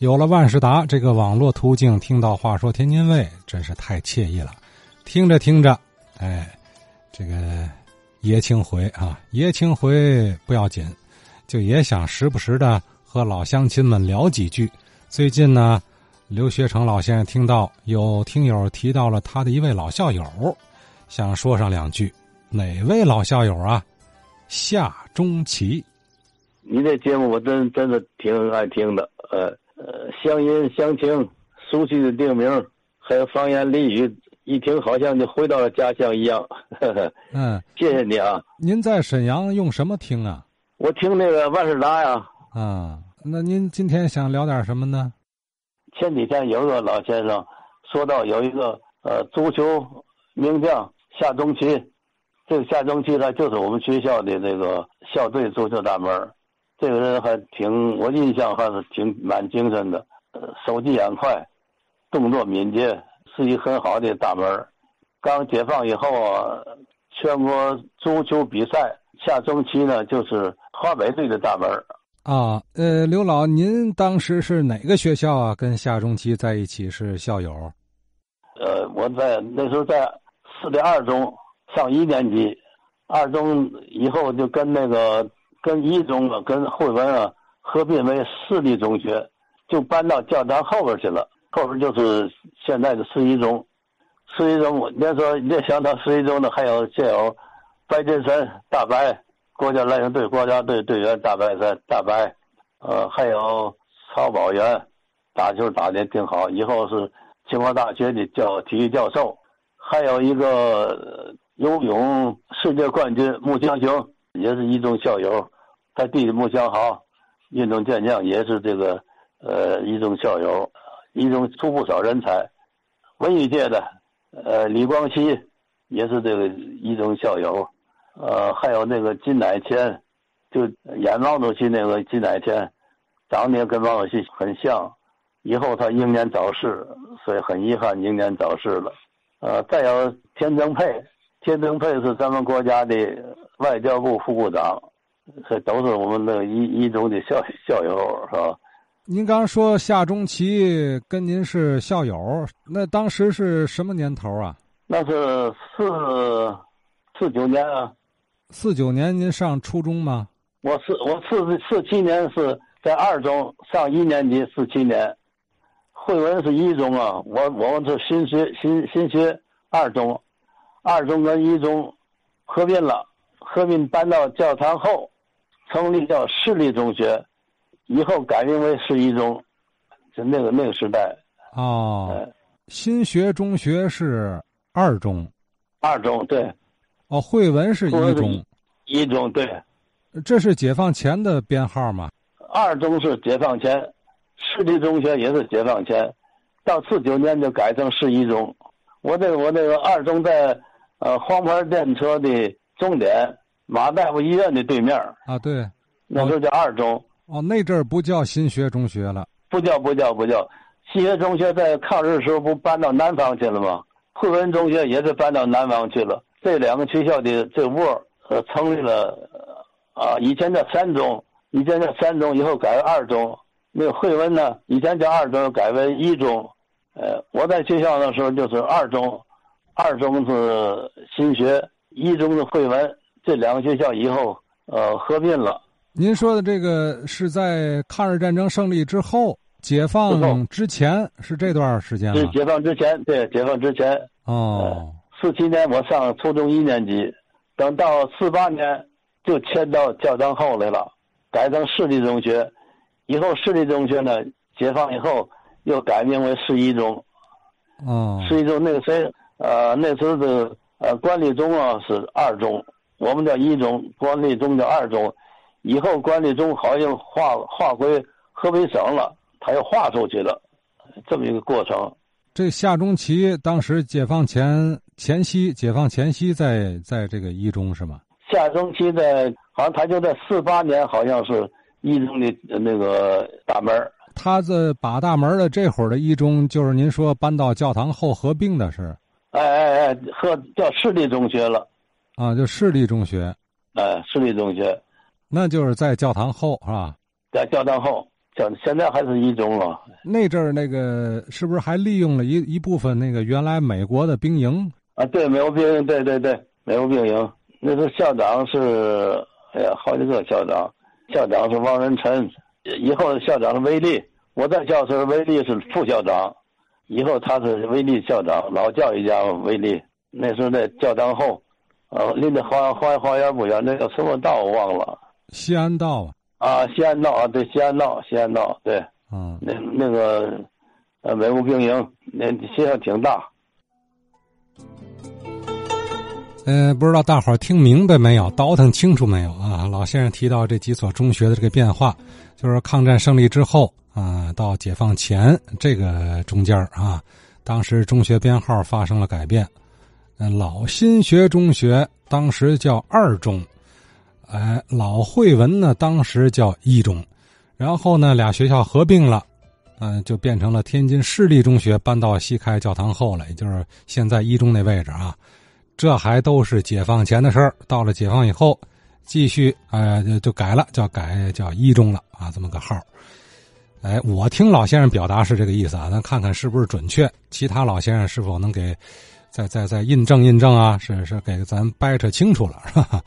有了万事达这个网络途径，听到话说天津卫真是太惬意了。听着听着，哎，这个爷青回啊，爷青回不要紧，就也想时不时的和老乡亲们聊几句。最近呢，刘学成老先生听到有听友提到了他的一位老校友，想说上两句。哪位老校友啊？夏中奇。你这节目我真真的挺爱听的，呃。呃，乡音乡情，熟悉的地名，还有方言俚语，一听好像就回到了家乡一样。嗯，谢谢你啊。您在沈阳用什么听啊？我听那个万事达呀。啊，那您今天想聊点什么呢？前几天有个老先生说到有一个呃足球名将夏中奇，这个夏中奇他就是我们学校的那个校队足球大门。这个人还挺，我印象还是挺蛮精神的，呃，手疾眼快，动作敏捷，是一很好的大门。刚解放以后啊，全国足球比赛下中期呢，就是华北队的大门。啊，呃，刘老，您当时是哪个学校啊？跟夏中期在一起是校友？呃，我在那时候在市的二中上一年级，二中以后就跟那个。跟一中啊，跟汇文啊合并为市立中学，就搬到教堂后边去了。后边就是现在的市一中。市一中，那时候你想到市一中的还有现有白金山大白，国家篮球队国家队队员大白山大白，呃，还有曹宝元，打球打的挺好，以后是清华大学的教体育教授。还有一个游泳世界冠军穆强雄。也是一中校友，他弟弟穆祥豪，运动健将也是这个，呃，一中校友，一中出不少人才。文艺界的，呃，李光羲也是这个一中校友，呃，还有那个金乃谦，就演毛主席那个金乃谦，长得跟毛主席很像。以后他英年早逝，所以很遗憾英年早逝了。呃，再有田增沛，田增佩是咱们国家的。外交部副部长，这都是我们的一一中的校校友，是吧？您刚说夏中奇跟您是校友，那当时是什么年头啊？那是四四九年啊。四九年您上初中吗？我四我四四七年是在二中上一年级，四七年，慧文是一中啊。我我们是新学新新学二中，二中跟一中合并了。合并搬到教堂后，成立叫市立中学，以后改名为市一中，就那个那个时代。哦，新学中学是二中，二中对。哦，汇文是一中，一中对。这是解放前的编号吗？二中是解放前，市立中学也是解放前，到四九年就改成市一中。我这个我这个二中在呃黄牌电车的终点。马大夫医院的对面啊，对，那时候叫二中。哦，那阵儿不叫新学中学了，不叫不叫不叫。新学中学在抗日时候不搬到南方去了吗？汇文中学也是搬到南方去了。这两个学校的这窝呃成立了，啊，以前叫三中，以前叫三中，以后改为二中。那个汇文呢，以前叫二中，改为一中。呃，我在学校的时候就是二中，二中是新学，一中是汇文。这两个学校以后呃合并了。您说的这个是在抗日战争胜利之后，解放之前是这段时间是解放之前，对，解放之前。哦。四七年我上初中一年级，等到四八年就迁到教堂后来了，改成市立中学。以后市立中学呢，解放以后又改名为市一中。哦。市一中那个谁呃那时候的呃管理中啊是二中。我们叫一中，管理中叫二中，以后管理中好像划划归河北省了，他又划出去了，这么一个过程。这夏中奇当时解放前前夕，解放前夕在在这个一中是吗？夏中奇在好像他就在四八年，好像是一中的那个大门。他这把大门的这会儿的一中，就是您说搬到教堂后合并的是？和叫市立中学了。啊，就市立中学，哎，市立中学，那就是在教堂后是吧？在教堂后，现现在还是一中了。那阵儿那个是不是还利用了一一部分那个原来美国的兵营？啊，对，美国兵营，对对对，美国兵营。那时候校长是，哎呀，好几个校长，校长是王仁臣，以后校长是威利。我在校时，威利是副校长，以后他是威利校长，老教育家威利。那时候在教堂后，呃，离那花花花园不远，那叫什么道我忘了。西安道啊。啊，西安道啊，对，西安道，西安道，对。嗯。那那个，呃，文物兵营，那学校挺大。嗯，不知道大伙儿听明白没有，倒腾清楚没有啊？老先生提到这几所中学的这个变化，就是抗战胜利之后啊，到解放前这个中间啊，当时中学编号发生了改变。嗯，老新学中学当时叫二中，哎，老汇文呢当时叫一中，然后呢俩学校合并了，嗯，就变成了天津市立中学搬到西开教堂后了，也就是现在一中那位置啊。这还都是解放前的事儿，到了解放以后，继续哎就就改了，叫改叫一中了啊，这么个号哎，我听老先生表达是这个意思啊，咱看看是不是准确，其他老先生是否能给再再再印证印证啊？是是给咱掰扯清楚了，是吧？